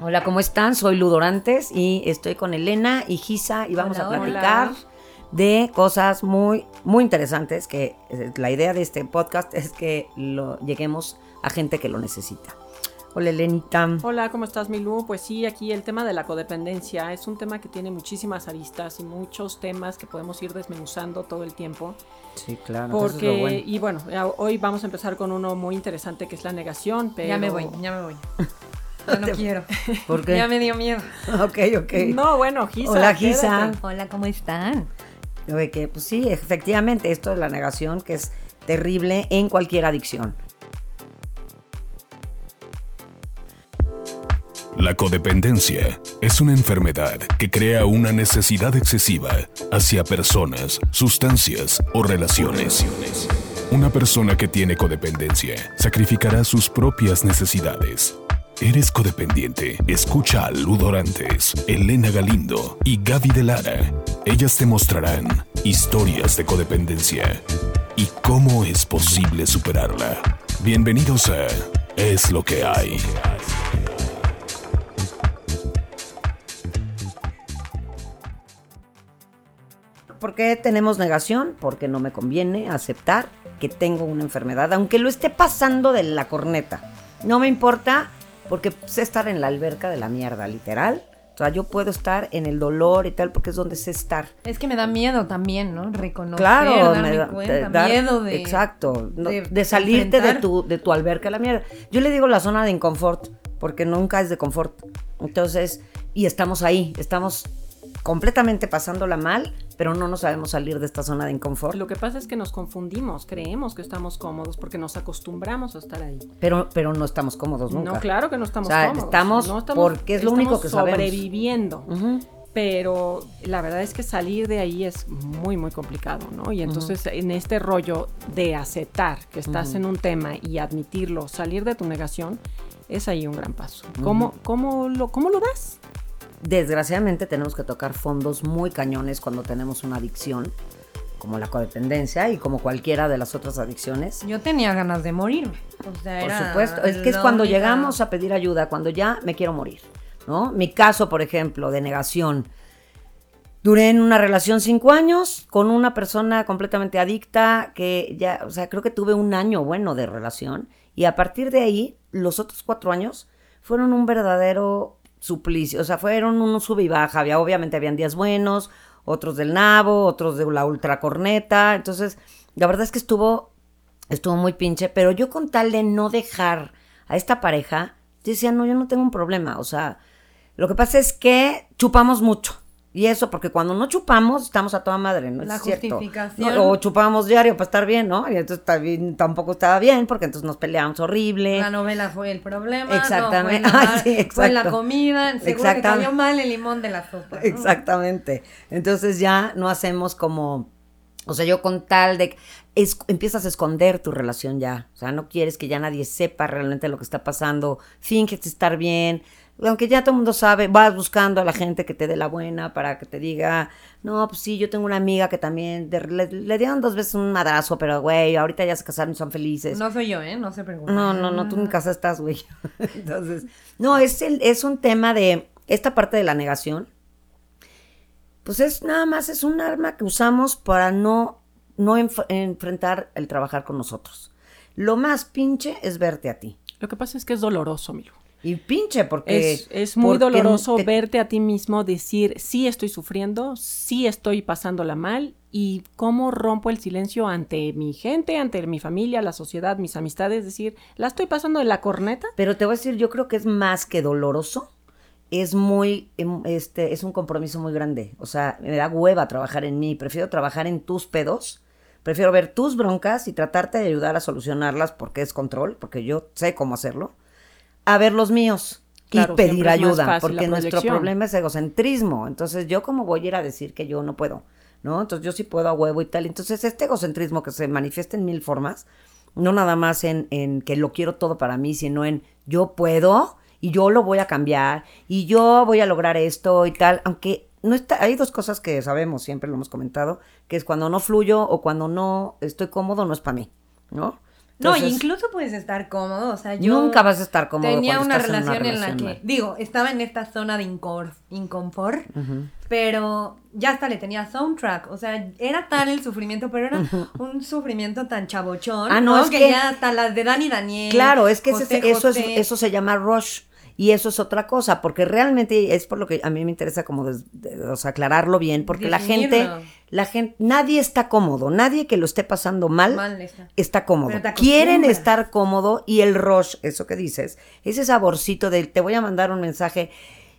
Hola, ¿cómo están? Soy Ludorantes y estoy con Elena y Gisa y vamos Hola, a hola. platicar de cosas muy, muy interesantes que eh, la idea de este podcast es que lo lleguemos a gente que lo necesita. Hola, Elenita. Hola, ¿cómo estás, Milú? Pues sí, aquí el tema de la codependencia es un tema que tiene muchísimas aristas y muchos temas que podemos ir desmenuzando todo el tiempo. Sí, claro. eso es lo Porque, bueno. y bueno, hoy vamos a empezar con uno muy interesante que es la negación, pero... Ya me voy, ya me voy. Ya no quiero. ¿Por qué? Ya me dio miedo. Ok, ok. No, bueno, Gisa. Hola, Gisa. quédate. Hola, ¿cómo están? De que, pues sí, efectivamente, esto de la negación que es terrible en cualquier adicción. La codependencia es una enfermedad que crea una necesidad excesiva hacia personas, sustancias o relaciones. Una persona que tiene codependencia sacrificará sus propias necesidades. ¿Eres codependiente? Escucha a Ludorantes, Elena Galindo y Gaby de Lara. Ellas te mostrarán historias de codependencia y cómo es posible superarla. Bienvenidos a Es lo que hay. ¿Por qué tenemos negación? Porque no me conviene aceptar que tengo una enfermedad, aunque lo esté pasando de la corneta. No me importa porque sé estar en la alberca de la mierda, literal. O sea, yo puedo estar en el dolor y tal porque es donde sé estar. Es que me da miedo también, ¿no? Reconocer, Claro, darme me da- cuenta, dar- miedo de... exacto, no- de, de salirte de tu, de tu alberca a la mierda. Yo le digo la zona de inconfort, porque nunca es de confort. Entonces, y estamos ahí, estamos completamente pasándola mal, pero no nos sabemos salir de esta zona de inconfort. Lo que pasa es que nos confundimos, creemos que estamos cómodos porque nos acostumbramos a estar ahí. Pero, pero no estamos cómodos nunca. No, claro que no estamos O sea, cómodos. estamos no porque es lo único que sabemos. sobreviviendo. Pero la verdad es que salir de ahí es muy, muy complicado, ¿no? Y entonces en este rollo de aceptar que estás en un tema y admitirlo, salir de tu negación, es ahí un gran paso. ¿Cómo, cómo, lo, ¿Cómo lo das? Desgraciadamente tenemos que tocar fondos muy cañones cuando tenemos una adicción, como la codependencia y como cualquiera de las otras adicciones. Yo tenía ganas de morirme. O sea, Por supuesto, es que es cuando única- llegamos a pedir ayuda, cuando ya me quiero morir, ¿no? Mi caso, por ejemplo, de negación. Duré en una relación cinco años con una persona completamente adicta que ya, o sea, creo que tuve un año bueno de relación y a partir de ahí, los otros cuatro años fueron un verdadero suplicio, o sea, fueron un sube y baja, había, obviamente habían días buenos, otros del nabo, otros de la ultracorneta, entonces, la verdad es que estuvo estuvo muy pinche, pero yo con tal de no dejar a esta pareja, yo decía, no, yo no tengo un problema, o sea, lo que pasa es que chupamos mucho. Y eso, porque cuando no chupamos, estamos a toda madre, ¿no? La es cierto. justificación. No, o chupamos diario para estar bien, ¿no? Y entonces también, tampoco estaba bien, porque entonces nos peleamos horrible. La novela fue el problema. Exactamente. No, fue, la, Ah, sí, fue la comida. Seguro que Exactamente. cayó mal el limón de la sopa. ¿no? Exactamente. Entonces ya no hacemos como, o sea, yo con tal de, es, empiezas a esconder tu relación ya, o sea, no quieres que ya nadie sepa realmente lo que está pasando, finges estar bien, aunque ya todo el mundo sabe, vas buscando a la gente que te dé la buena para que te diga, no, pues sí, yo tengo una amiga que también de- le, le dieron dos veces un madrazo, pero güey, ahorita ya se casaron y son felices. No soy yo, ¿eh? No se preocupen. No, no, no, tú en casa estás, güey. Entonces, no, es, el, es un tema de esta parte de la negación. Pues es nada más, es un arma que usamos para no, no enf- enfrentar el trabajar con nosotros. Lo más pinche es verte a ti. Lo que pasa es que es doloroso, Milo. Y pinche porque... Es, es muy porque doloroso te- verte a ti mismo decir, sí estoy sufriendo, sí estoy pasándola mal y cómo rompo el silencio ante mi gente, ante mi familia, la sociedad, mis amistades, decir, la estoy pasando de la corneta. Pero te voy a decir, yo creo que es más que doloroso. Es muy, em, este, es un compromiso muy grande. O sea, me da hueva trabajar en mí. Prefiero trabajar en tus pedos. Prefiero ver tus broncas y tratarte de ayudar a solucionarlas porque es control, porque yo sé cómo hacerlo. A ver los míos Claro, y pedir ayuda, porque nuestro problema es egocentrismo. Entonces, yo como voy a ir a decir que yo no puedo, ¿no? Entonces, yo sí puedo a huevo y tal. Entonces, este egocentrismo que se manifiesta en mil formas, no nada más en, en que lo quiero todo para mí, sino en yo puedo y yo lo voy a cambiar y yo voy a lograr esto y tal, aunque no está, hay dos cosas que sabemos, siempre lo hemos comentado, que es cuando no fluyo o cuando no estoy cómodo, no es para mí, ¿no? No, Entonces, incluso puedes estar cómodo, o sea, yo... Nunca vas a estar cómodo Tenía una estás en una relación en, la que, mal. digo, estaba en esta zona de inconfort, pero ya hasta le tenía soundtrack, o sea, era tal el sufrimiento, pero era un sufrimiento tan chabochón, Ah, no, ¿no? es que, que- ya hasta las de Dani Daniel. Claro, es que ese- José eso, es, eso se llama rush. Y eso es otra cosa, porque realmente es por lo que a mí me interesa como des- de- o sea, aclararlo bien, porque la gente, la gente, nadie está cómodo, nadie que lo esté pasando mal, Mal está. está cómodo. Quieren estar cómodo y el rush, eso que dices, ese saborcito de te voy a mandar un mensaje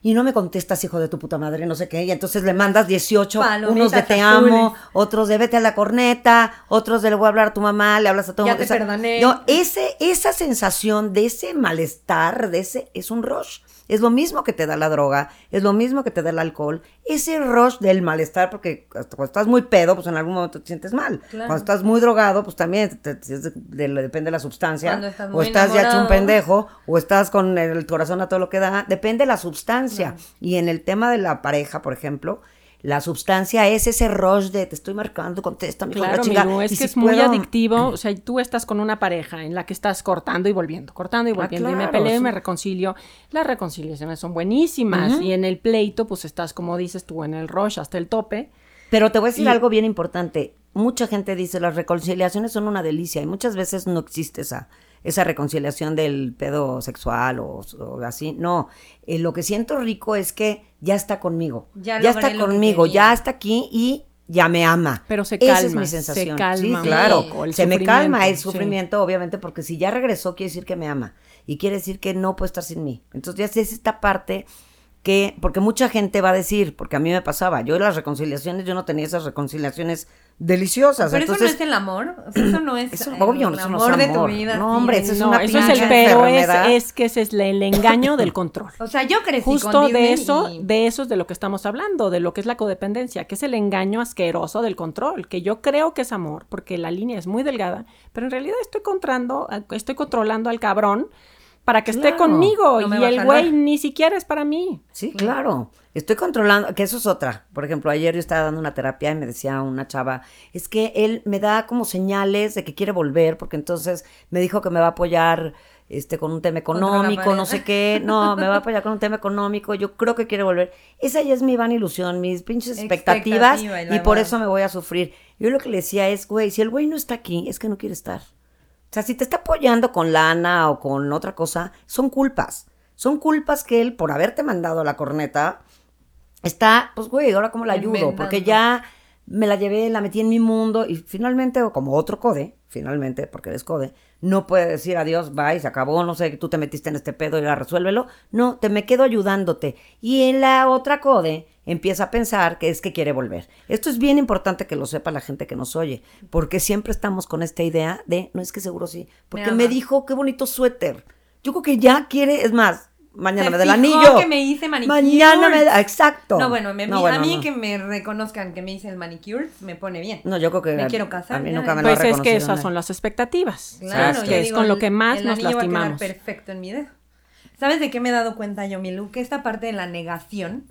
y no me contestas, hijo de tu puta madre, no sé qué, y entonces le mandas 18, Palomitas unos de te azules. amo, otros de vete a la corneta, otros de le voy a hablar a tu mamá, le hablas a tu Ya mamá, te o sea, perdoné. no, ese, esa sensación de ese malestar, de ese, es un rush. Es lo mismo que te da la droga, es lo mismo que te da el alcohol. Ese rush del malestar, porque hasta cuando estás muy pedo, pues en algún momento te sientes mal. Claro. Cuando estás muy drogado, pues también te- te- depende de la sustancia. Estás o estás ya hecho un pendejo, o estás con el corazón a todo lo que da. Depende de la sustancia. Y en el tema de la pareja, por ejemplo, la sustancia es ese rush de te estoy marcando, contesta, mi Claro. Milu, es y que si es muy adictivo. O sea, tú estás con una pareja en la que estás cortando y volviendo, cortando y Ah, volviendo. y me peleo y me reconcilio. Las reconciliaciones son buenísimas. Y en el pleito, pues estás, como dices tú, en el rush hasta el tope. Pero te voy a decir Y- algo bien importante. Mucha gente dice las reconciliaciones son una delicia y muchas veces no existe esa, esa reconciliación del pedo sexual o, o así. No, Eh, lo que siento rico es que ya está conmigo. Ya está conmigo, ya está aquí y ya me ama. Pero se Esa es calma, mi se sensación. calma sí, un claro. se me calma el sufrimiento, sí. sufrimiento, obviamente, porque si ya regresó quiere decir que me ama y quiere decir que no puede estar sin mí. Entonces ya es esta parte que, porque mucha gente va a decir, porque a mí me pasaba, yo las reconciliaciones, yo no tenía esas reconciliaciones deliciosas. Pero eso no es el amor, o sea, eso no es Eso, el obvio, eso no es amor de amor. tu vida. No, hombre, eso es no, una eso es el pero, es, que ese es el engaño del control. O sea, yo crecí Justo con de Disney eso, y- de eso es de lo que estamos hablando, de lo que es la codependencia, que es el engaño asqueroso del control, que yo creo que es amor, porque la línea es muy delgada, pero en realidad estoy controlando, estoy controlando al cabrón para que esté conmigo No y el güey ni siquiera es para mí. Sí, claro. Estoy controlando, que eso es otra. Por ejemplo, ayer yo estaba dando una terapia y me decía una chava, es que él me da como señales de que quiere volver, porque entonces me dijo que me va a apoyar este con un tema económico, no sé qué, no, me va a apoyar con un tema económico, yo creo que quiere volver. Esa ya es mi van ilusión, mis pinches expectativas Expectativa, y y, por eso me voy a sufrir. Yo lo que le decía es, güey, si el güey no está aquí, es que no quiere estar. O sea, si te está apoyando con lana o con otra cosa, son culpas. Son culpas que él, por haberte mandado la corneta, está, pues, güey, ahora cómo la ayudo, Inventando. porque ya me la llevé, la metí en mi mundo y finalmente, o como otro code, finalmente, porque eres code, no puede decir adiós, bye, se acabó, no sé, tú te metiste en este pedo y ahora resuélvelo. No, te me quedo ayudándote. Y en la otra code empieza a pensar que es que quiere volver. Esto es bien importante que lo sepa la gente que nos oye, porque siempre estamos con esta idea de, no es que seguro sí, porque me dijo, qué bonito suéter. Yo creo que ya quiere, es más, mañana me da el anillo. que me hice manicure. Mañana me da, exacto. No, bueno, me- No, bueno, a mí no. que me reconozcan que me hice el manicure me pone bien. No, yo creo que Me a- quiero casar, A mí nunca me lo Pues es que esas son las expectativas, Claro, ¿sabes? que es digo, con lo el- que más el nos anillo va a quedar perfecto en mi dedo. ¿Sabes de qué me he dado cuenta yo, Milu? Que esta parte de la negación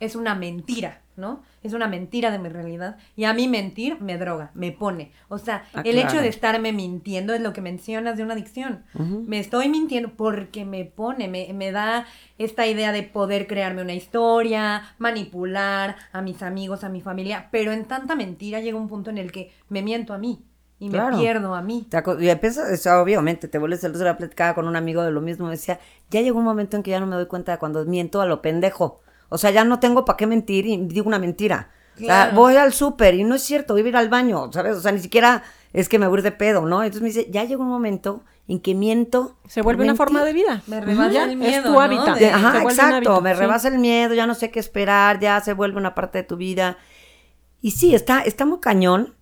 es una mentira, ¿no? Es una mentira de mi realidad. Y a mí mentir me droga, me pone. O sea, Ah, el hecho de estarme mintiendo es lo que mencionas de una adicción. Me estoy mintiendo porque me pone, me, me da esta idea de poder crearme una historia, manipular a mis amigos, a mi familia. Pero en tanta mentira llega un punto en el que me miento a mí y Claro. me pierdo a mí. Te y empiezas, o sea, obviamente, te vuelves el otro día platicaba con un amigo de lo mismo, decía, ya llegó un momento en que ya no me doy cuenta de cuando miento a lo pendejo. O sea, ya no tengo para qué mentir y digo una mentira. O sea, Claro. voy al súper y no es cierto, voy a ir al baño, ¿sabes? O sea, ni siquiera es que me voy de pedo, ¿no? Entonces me dice, ya llegó un momento en que miento. Se vuelve una mentir. forma de vida. Me rebasa Ya, el miedo, es tu ¿no? hábitat. De- ajá, exacto, me sí. rebasa el miedo, ya no sé qué esperar, ya se vuelve una parte de tu vida. Y sí, está, está muy cañón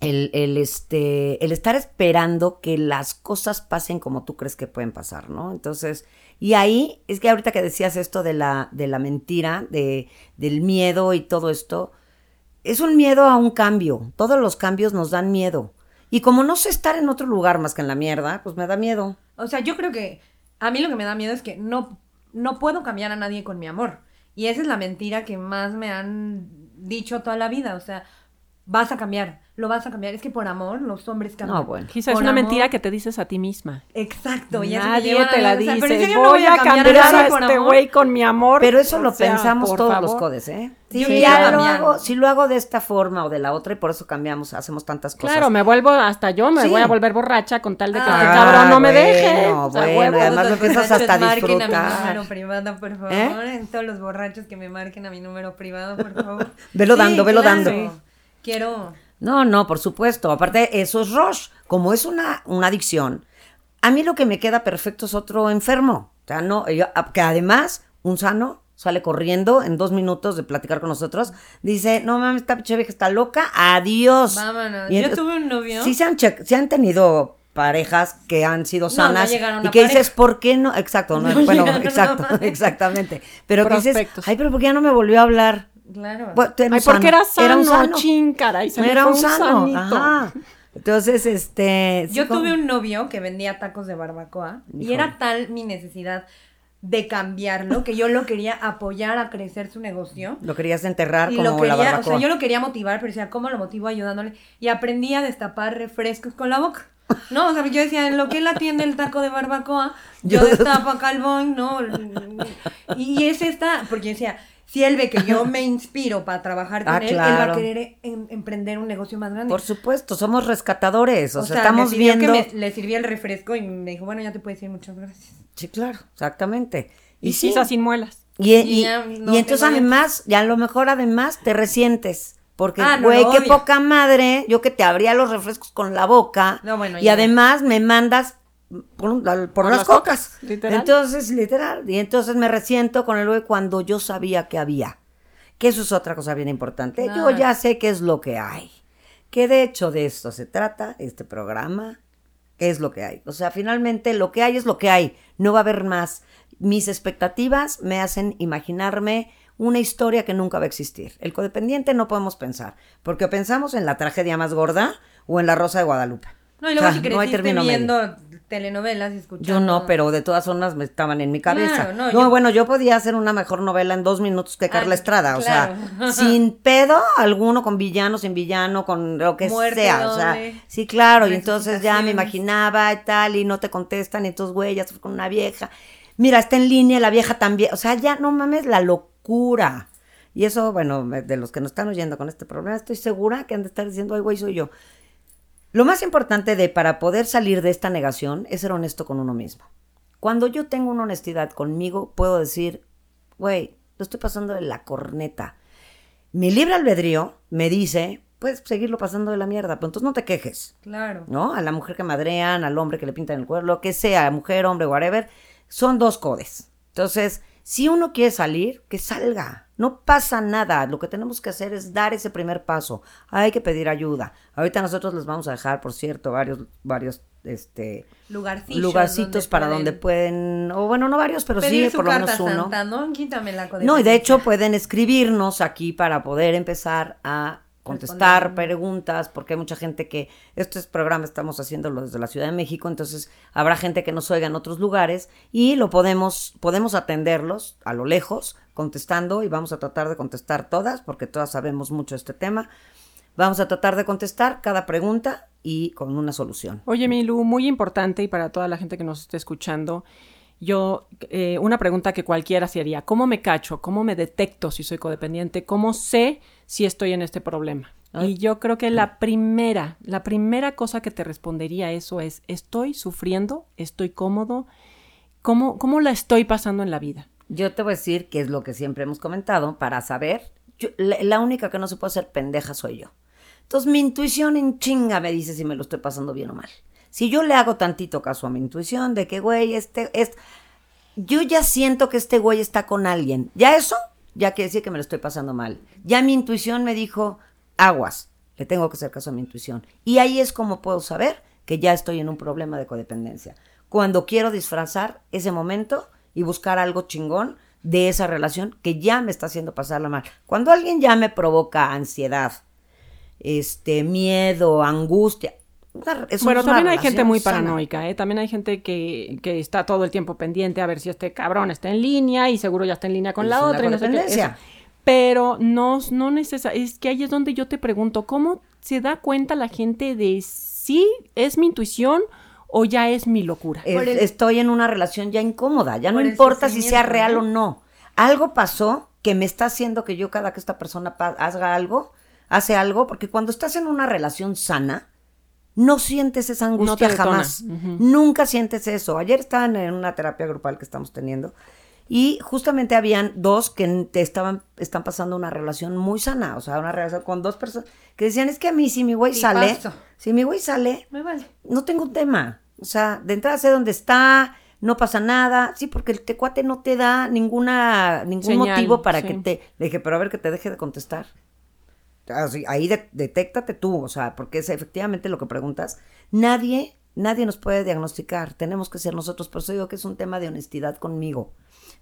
el, el, este, el estar esperando que las cosas pasen como tú crees que pueden pasar, ¿no? Entonces, y ahí, es que ahorita que decías esto de la, de la mentira, de, del miedo y todo esto, es un miedo a un cambio. Todos los cambios nos dan miedo. Y como no sé estar en otro lugar más que en la mierda, pues me da miedo. O sea, yo creo que a mí lo que me da miedo es que no, no puedo cambiar a nadie con mi amor. Y esa es la mentira que más me han dicho toda la vida. O sea, vas a cambiar, lo vas a cambiar. Es que por amor los hombres cambian. No, bueno. Quizás es una amor. mentira que te dices a ti misma. Exacto. y Nadie te la o sea, pero dice. yo no voy a cambiar a este güey con mi amor. Pero eso O lo sea, pensamos todos los codes, ¿eh? Quiero ya lo hago, si lo hago de esta forma o de la otra y por eso cambiamos, hacemos tantas cosas. Claro, me vuelvo, hasta yo me Sí. voy a volver borracha con tal de que Ah, este cabrón no me bueno, deje. O sea, bueno, y además lo empiezas hasta marquen a mi disfrutar. número privado, por favor. ¿Eh? En todos los borrachos que me marquen a mi número privado, por favor. Velo dando, velo dando. Quiero. No, no, por supuesto. Aparte, eso es rush. Como es una, una adicción, a mí lo que me queda perfecto es otro enfermo. O sea, no, yo- a- que además, un sano sale corriendo en dos minutos de platicar con nosotros, dice, no mames, esta pinche vieja está loca, adiós. Vámonos. Y Yo tuve un novio. Sí se han, che- sí han tenido parejas que han sido No, no sanas llegaron y que dices. ¿por qué no? Exacto, no, No bueno, exacto, exactamente. Pero que dices, ay, pero ¿por qué ya no me volvió a hablar? Claro. Era Ay, porque era sano, era un sano, chin, caray, se me Era fue un sano, sanito. ajá. Entonces, este... sí, Yo tuve un novio que vendía tacos de barbacoa y era tal mi necesidad de cambiarlo que yo lo quería apoyar a crecer su negocio. Lo querías enterrar Y como lo quería, la o barbacoa. sea, yo lo quería motivar, pero decía, ¿cómo lo motivo ayudándole? Y aprendí a destapar refrescos con la boca. No, o sea, yo decía, en lo que él atiende el taco de barbacoa, yo Yo- destapo acá el boing, ¿no? Y, y es esta, porque yo decía, si él ve que yo me inspiro para trabajar con Ah, él, él va a claro. querer em- emprender un negocio más grande. Por supuesto, somos rescatadores, o, o sea, sea, estamos viendo... que me- le sirvía el refresco y me dijo, bueno, ya te puedes ir, muchas gracias. Sí, claro, exactamente. Y sí, sisa sin muelas. Y, y- Y y entonces además, y a lo mejor además te resientes. Porque, Ah, no, güey, qué poca madre, yo que te abría los refrescos con la boca. No, bueno, y ya. además me mandas por, las las cocas. cocas, literal. Entonces, literal. Y entonces me resiento con el güey cuando yo sabía que había. Que eso es otra cosa bien importante. Yo ya sé qué es lo que hay. Que de hecho de esto se trata, este programa. ¿Qué es lo que hay? O sea, finalmente lo que hay es lo que hay. No va a haber más. Mis expectativas me hacen imaginarme una historia que nunca va a existir. El codependiente no podemos pensar, porque pensamos en la tragedia más gorda o en la Rosa de Guadalupe. No, y luego O sea, si creciste viendo telenovelas y escuchando... Yo no, pero de todas formas me estaban en mi cabeza. Claro, no, no, yo- bueno, yo podía hacer una mejor novela en dos minutos que Carla Ah, Estrada, o sea, sin pedo alguno, con villano, sin villano, con lo que Muerte sea, o sea, sí, claro, y entonces ya me imaginaba y tal, y no te contestan, y entonces, güey, ya con una vieja. Mira, está en línea, la vieja también, o sea, ya no mames la locura. Y eso, bueno, de los que nos están oyendo con este problema, estoy segura que han de estar diciendo, ay, güey, soy yo. Lo más importante de para poder salir de esta negación es ser honesto con uno mismo. Cuando yo tengo una honestidad conmigo, puedo decir, güey, lo estoy pasando de la corneta. Mi libre albedrío me dice, puedes seguirlo pasando de la mierda, pero entonces no te quejes, Claro. ¿no? A la mujer que madrean, al hombre que le pintan el cuerpo, lo que sea, mujer, hombre, whatever, son dos codes. Entonces, si uno quiere salir, que salga. No pasa nada. Lo que tenemos que hacer es dar ese primer paso. Hay que pedir ayuda. Ahorita nosotros les vamos a dejar, por cierto, varios, varios, este, Lugarcitos. para donde pueden, o bueno, no varios, pero sí, por lo menos uno. santa, ¿no? No, y de hecho pueden escribirnos aquí para poder empezar a contestar Responder. preguntas, porque hay mucha gente que este programa estamos haciéndolo desde la Ciudad de México, entonces habrá gente que nos oiga en otros lugares y lo podemos podemos atenderlos a lo lejos contestando y vamos a tratar de contestar todas porque todas sabemos mucho de este tema. Vamos a tratar de contestar cada pregunta y con una solución. Oye, Milu, muy importante y para toda la gente que nos esté escuchando, yo, eh, una pregunta que cualquiera se haría, ¿cómo me cacho? ¿Cómo me detecto si soy codependiente? ¿Cómo sé si estoy en este problema? Ay. Y yo creo que la primera, la primera cosa que te respondería a eso es, ¿estoy sufriendo? ¿Estoy cómodo? ¿Cómo, cómo la estoy pasando en la vida? Yo te voy a decir que es lo que siempre hemos comentado, para saber, yo- la, la única que no se puede hacer pendeja soy yo. Entonces mi intuición en chinga me dice si me lo estoy pasando bien o mal. Si yo le hago tantito caso a mi intuición de que, güey, este, es, yo ya siento que este güey está con alguien. Ya eso, ya quiere decir que me lo estoy pasando mal. Ya mi intuición me dijo, aguas, le tengo que hacer caso a mi intuición. Y ahí es como puedo saber que ya estoy en un problema de codependencia. Cuando quiero disfrazar ese momento y buscar algo chingón de esa relación que ya me está haciendo pasarla mal. Cuando alguien ya me provoca ansiedad, este, miedo, angustia. Una- eso bueno, no es una también hay gente muy sana. paranoica, ¿eh? También hay gente que, que está todo el tiempo pendiente a ver si este cabrón está en línea y seguro ya está en línea con Es la otra. y no sé qué. codependencia. Eso. pero no, no necesariamente, es que ahí es donde yo te pregunto, ¿cómo se da cuenta la gente de si es mi intuición o ya es mi locura? Es- Por el- Estoy en una relación ya incómoda, ya no importa si sea real o no. Algo pasó que me está haciendo que yo cada que esta persona haga algo, hace algo, porque cuando estás en una relación sana, no sientes esa angustia jamás. Nunca sientes eso. Ayer estaban en una terapia grupal que estamos teniendo y justamente habían dos que te estaban están pasando una relación muy sana, o sea, una relación con dos personas que decían, "Es que a mí si mi güey sale, si mi güey sale, Me vale. no tengo un tema. O sea, de entrada sé dónde está, no pasa nada. Sí, porque el tecuate no te da ninguna, ningún Señal, motivo para sí. que te. Le dije, pero a ver que te deje de contestar. Así, ahí de- detéctate tú, o sea, porque es efectivamente lo que preguntas. Nadie, nadie nos puede diagnosticar. Tenemos que ser nosotros. Por eso digo que es un tema de honestidad conmigo.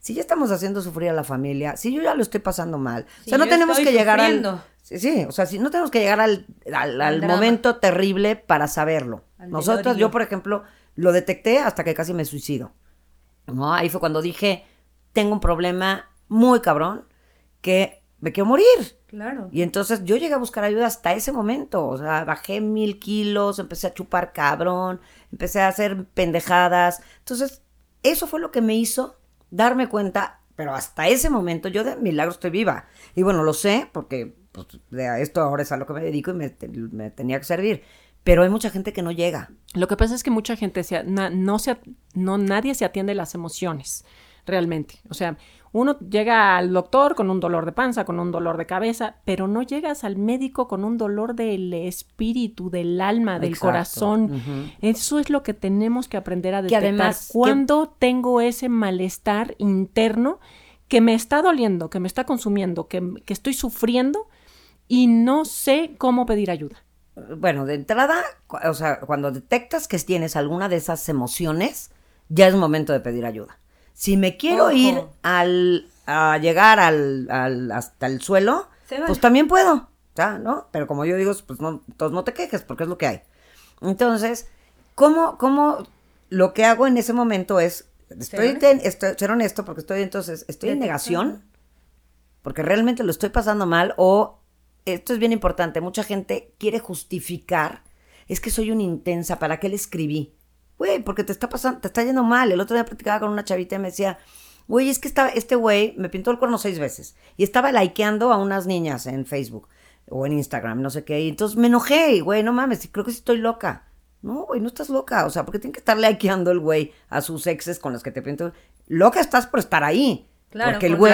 Si ya estamos haciendo sufrir a la familia, si yo ya lo estoy pasando mal, o sea, no tenemos que llegar sufriendo. al. Sí, sí, o sea, si no tenemos que llegar al, al, momento terrible para saberlo. Al Nosotros, yo por ejemplo, lo detecté hasta que casi me suicido. ¿No? Ahí fue cuando dije, tengo un problema muy cabrón que me quiero morir. Claro. Y entonces yo llegué a buscar ayuda hasta ese momento. O sea, bajé mil kilos, empecé a chupar cabrón, empecé a hacer pendejadas. Entonces, eso fue lo que me hizo darme cuenta, pero hasta ese momento yo de milagro estoy viva. Y bueno, lo sé porque pues, de esto ahora es a lo que me dedico y me, me tenía que servir. Pero hay mucha gente que no llega. Lo que pasa es que mucha gente se, na- no se, no, nadie se atiende las emociones realmente. O sea, uno llega al doctor con un dolor de panza, con un dolor de cabeza, pero no llegas al médico con un dolor del espíritu, del alma, del Exacto. corazón. Eso es lo que tenemos que aprender a Que detectar. además, que- Cuando tengo ese malestar interno que me está doliendo, que me está consumiendo, que, que estoy sufriendo y no sé cómo pedir ayuda. Bueno, de entrada, o sea, cuando detectas que tienes alguna de esas emociones, ya es momento de pedir ayuda. Si me quiero Ojo. ir al, a llegar al, al- hasta el suelo, vale. pues también puedo. ¿no? Pero como yo digo, pues no, entonces no te quejes, porque es lo que hay. Entonces, ¿cómo, cómo lo que hago en ese momento es, estoy, ten- estoy- ser honesto, porque estoy entonces, estoy en negación, porque realmente lo estoy pasando mal o esto es bien importante, mucha gente quiere justificar, es que soy una intensa, ¿para qué le escribí? Güey, porque te está pasando, te está yendo mal. El otro día platicaba con una chavita y me decía, güey, es que estaba, este güey me pintó el cuerno seis veces y estaba likeando a unas niñas en Facebook o en Instagram, no sé qué, y entonces me enojé, güey, no mames, creo que sí estoy loca. No, güey, no estás loca, o sea, porque tiene que estar likeando el güey a sus exes con las que te pintó. Loca estás por estar ahí. Claro, porque el güey,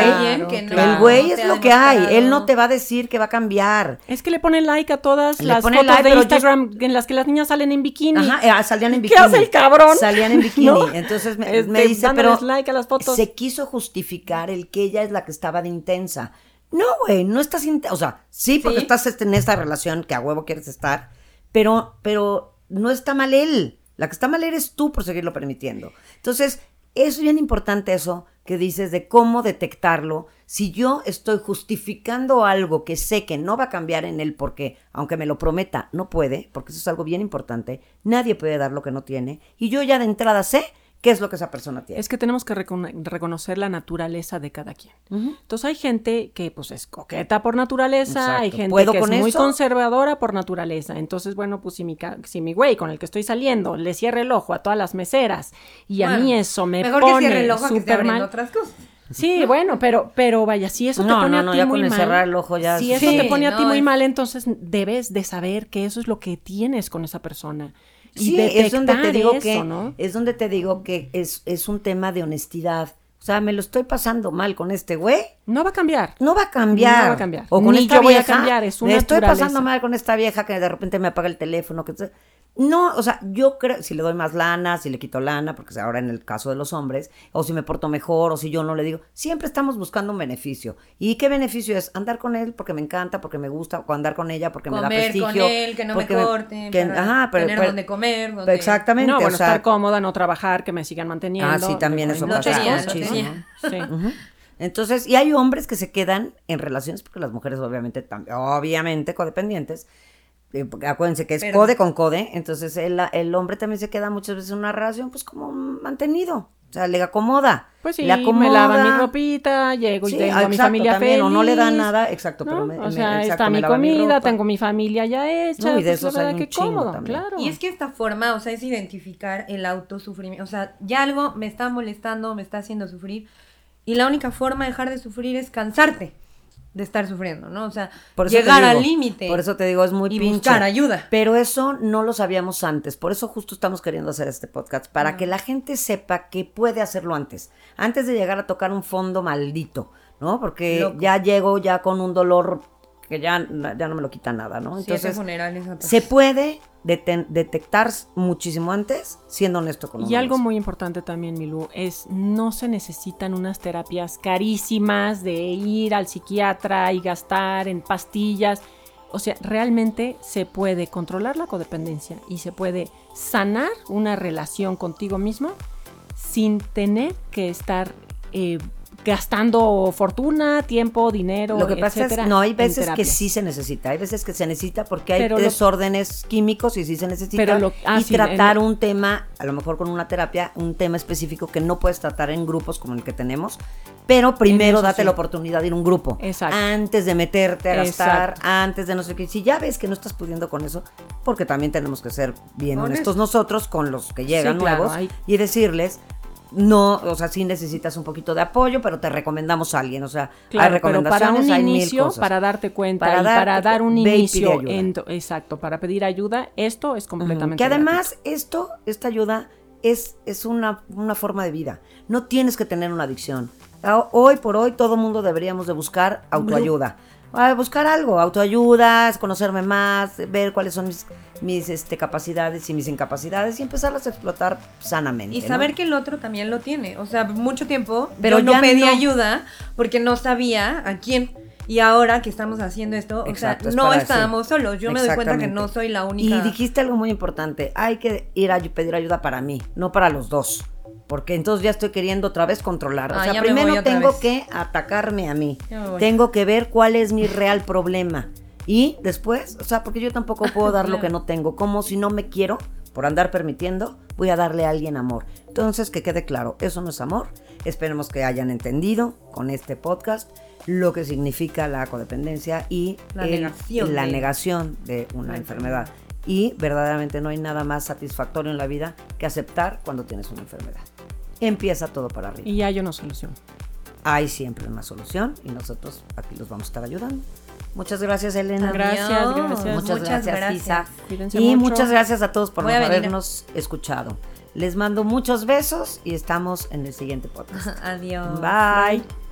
que no- el güey es lo que hay. Él no te va a decir que va a cambiar. Es que le pone like a todas Le las fotos like, de yo- Instagram en las que las niñas salen en bikini. Ajá, eh, salían en ¿Qué bikini. hace el cabrón? Salían en bikini. ¿No? Entonces me, Este, me dice, pero like a las fotos. se quiso justificar el que ella es la que estaba de intensa. No, güey, no estás intensa. O sea, sí, porque Sí. estás en esta relación que a huevo quieres estar, pero, pero no está mal él. La que está mal eres tú por seguirlo permitiendo. Entonces, es bien importante eso que dices de cómo detectarlo. Si yo estoy justificando algo que sé que no va a cambiar en él porque, aunque me lo prometa, no puede, porque eso es algo bien importante, nadie puede dar lo que no tiene, y yo ya de entrada sé qué es lo que esa persona tiene. Es que tenemos que recono- reconocer la naturaleza de cada quien. Entonces hay gente que pues es coqueta por naturaleza, Exacto. hay gente ¿Puedo que con es muy conservadora por naturaleza. Entonces, bueno, pues si mi, ca- si mi güey con el que estoy saliendo le cierra el ojo a todas las meseras y a mí eso me Mejor que cierre pone el ojo a que mal. otras cosas. Sí, bueno, pero, pero vaya, si eso te pone no, a no, ti ya muy con el mal. cerrar el ojo ya Si es- eso te pone a no, ti muy es- mal, entonces debes de saber que eso es lo que tienes con esa persona. Y Sí, es donde te detectar digo eso, que ¿no? es donde te digo que es, es un tema de honestidad. O sea, me lo estoy pasando mal con este güey. No va a cambiar. No va a cambiar. No va a cambiar. O con Ni esta yo voy a vieja, cambiar, es su Me estoy naturaleza. pasando mal con esta vieja que de repente me apaga el teléfono. Que... No, o sea, yo creo, si le doy más lana, si le quito lana, porque ahora en el caso de los hombres, o si me porto mejor, o si yo no le digo, siempre estamos buscando un beneficio. ¿Y qué beneficio es? Andar con él porque me encanta, porque me gusta, o andar con ella porque me da Comer prestigio. con él, que no me corte, que- para ajá, pero, tener pero- donde comer, donde... Exactamente. No, bueno, o sea, estar cómoda, no trabajar, que me sigan manteniendo. Ah, sí, también Hay eso pasa cosas, Entonces, y hay hombres que se quedan en relaciones, porque las mujeres obviamente, tam- obviamente codependientes, eh, acuérdense que es Pero- code con code, entonces el, el hombre también se queda muchas veces en una relación pues como mantenido, sea, le acomoda. Pues sí, le acomoda. me lavan mi ropita, llego Sí, y tengo a mi familia también, feliz. o no le dan nada, exacto, ¿no? pero me- o me- sea, exacto, está me mi comida, tengo mi familia ya hecha. No, y de pues, la hay verdad un que chingo cómodo, también. claro. Y es que esta forma, o sea, es identificar el autosufrimiento. O sea, ya algo me está molestando, me está haciendo sufrir. Y la única forma de dejar de sufrir es cansarte de estar sufriendo, ¿no? O sea, Por llegar digo, al límite. Por eso te digo, es muy y pinche. buscar ayuda. Pero eso no lo sabíamos antes. Por eso justo estamos queriendo hacer este podcast. Para que la gente sepa que puede hacerlo antes. Antes de llegar a tocar un fondo maldito, ¿no? Porque Loco. ya llego ya con un dolor que ya, ya no me lo quita nada, ¿no? Entonces, se puede detectar muchísimo antes siendo honesto con uno Y algo mismo. muy importante también, Milú, es no se necesitan unas terapias carísimas de ir al psiquiatra y gastar en pastillas. O sea, realmente se puede controlar la codependencia y se puede sanar una relación contigo mismo sin tener que estar eh, gastando fortuna, tiempo, dinero, Lo que pasa es, etcétera, no, hay veces que sí se necesita, hay veces que se necesita porque hay Pero lo- desórdenes químicos y sí se necesita. Pero lo- ah, y sí, tratar un tema, a lo mejor con una terapia, un tema específico que no puedes tratar en grupos como el que tenemos, pero primero date sí. la oportunidad de ir a un grupo. Exacto. Antes de meterte a gastar, Exacto. antes de no sé qué. Si ya ves que no estás pudiendo con eso, porque también tenemos que ser bien Honestos. honestos nosotros con los que llegan Sí, claro, nuevos hay- y decirles. No, o sea, sí necesitas un poquito de apoyo, pero te recomendamos a alguien. O sea, hay Claro, pero para recomendaciones, un hay mil inicio, cosas. para darte cuenta Para y para darte dar un inicio, en exacto, para pedir ayuda, esto es completamente Que gratuito. además esto, esta ayuda es, es una, una forma de vida. No tienes que tener una adicción. Ah, Hoy por hoy todo mundo deberíamos de buscar autoayuda. Ah, Buscar algo, autoayuda, conocerme más, ver cuáles son mis, mis este, capacidades y mis incapacidades y empezarlas a explotar sanamente. Y ¿no? saber que el otro también lo tiene. O sea, mucho tiempo Pero yo no pedí no. ayuda porque no sabía a quién. Y ahora que estamos haciendo esto, Exacto, o es sea, no estábamos solos. Yo me doy cuenta que no soy la única. Y dijiste algo muy importante, hay que ir a pedir ayuda para mí, no para los dos. Porque entonces ya estoy queriendo otra vez controlar. O Ah, sea, primero tengo vez. que atacarme a mí. Tengo que ver cuál es mi real problema. Y después, o sea, porque yo tampoco puedo dar lo que no tengo. Como si no me quiero, por andar permitiendo, voy a darle a alguien amor. Entonces, que quede claro, eso no es amor. Esperemos que hayan entendido con este podcast lo que significa la codependencia y La el- negación la de- negación de una una enfermedad. Y verdaderamente no hay nada más satisfactorio en la vida que aceptar cuando tienes una enfermedad. Empieza todo para arriba. Y hay una solución. Hay siempre una solución y nosotros aquí los vamos a estar ayudando. Muchas gracias, Elena. Gracias, gracias. Muchas, Muchas gracias, gracias. Isa. Cuídense Y mucho. muchas gracias a todos por a habernos escuchado. Les mando muchos besos y estamos en el siguiente podcast. Adiós. Bye.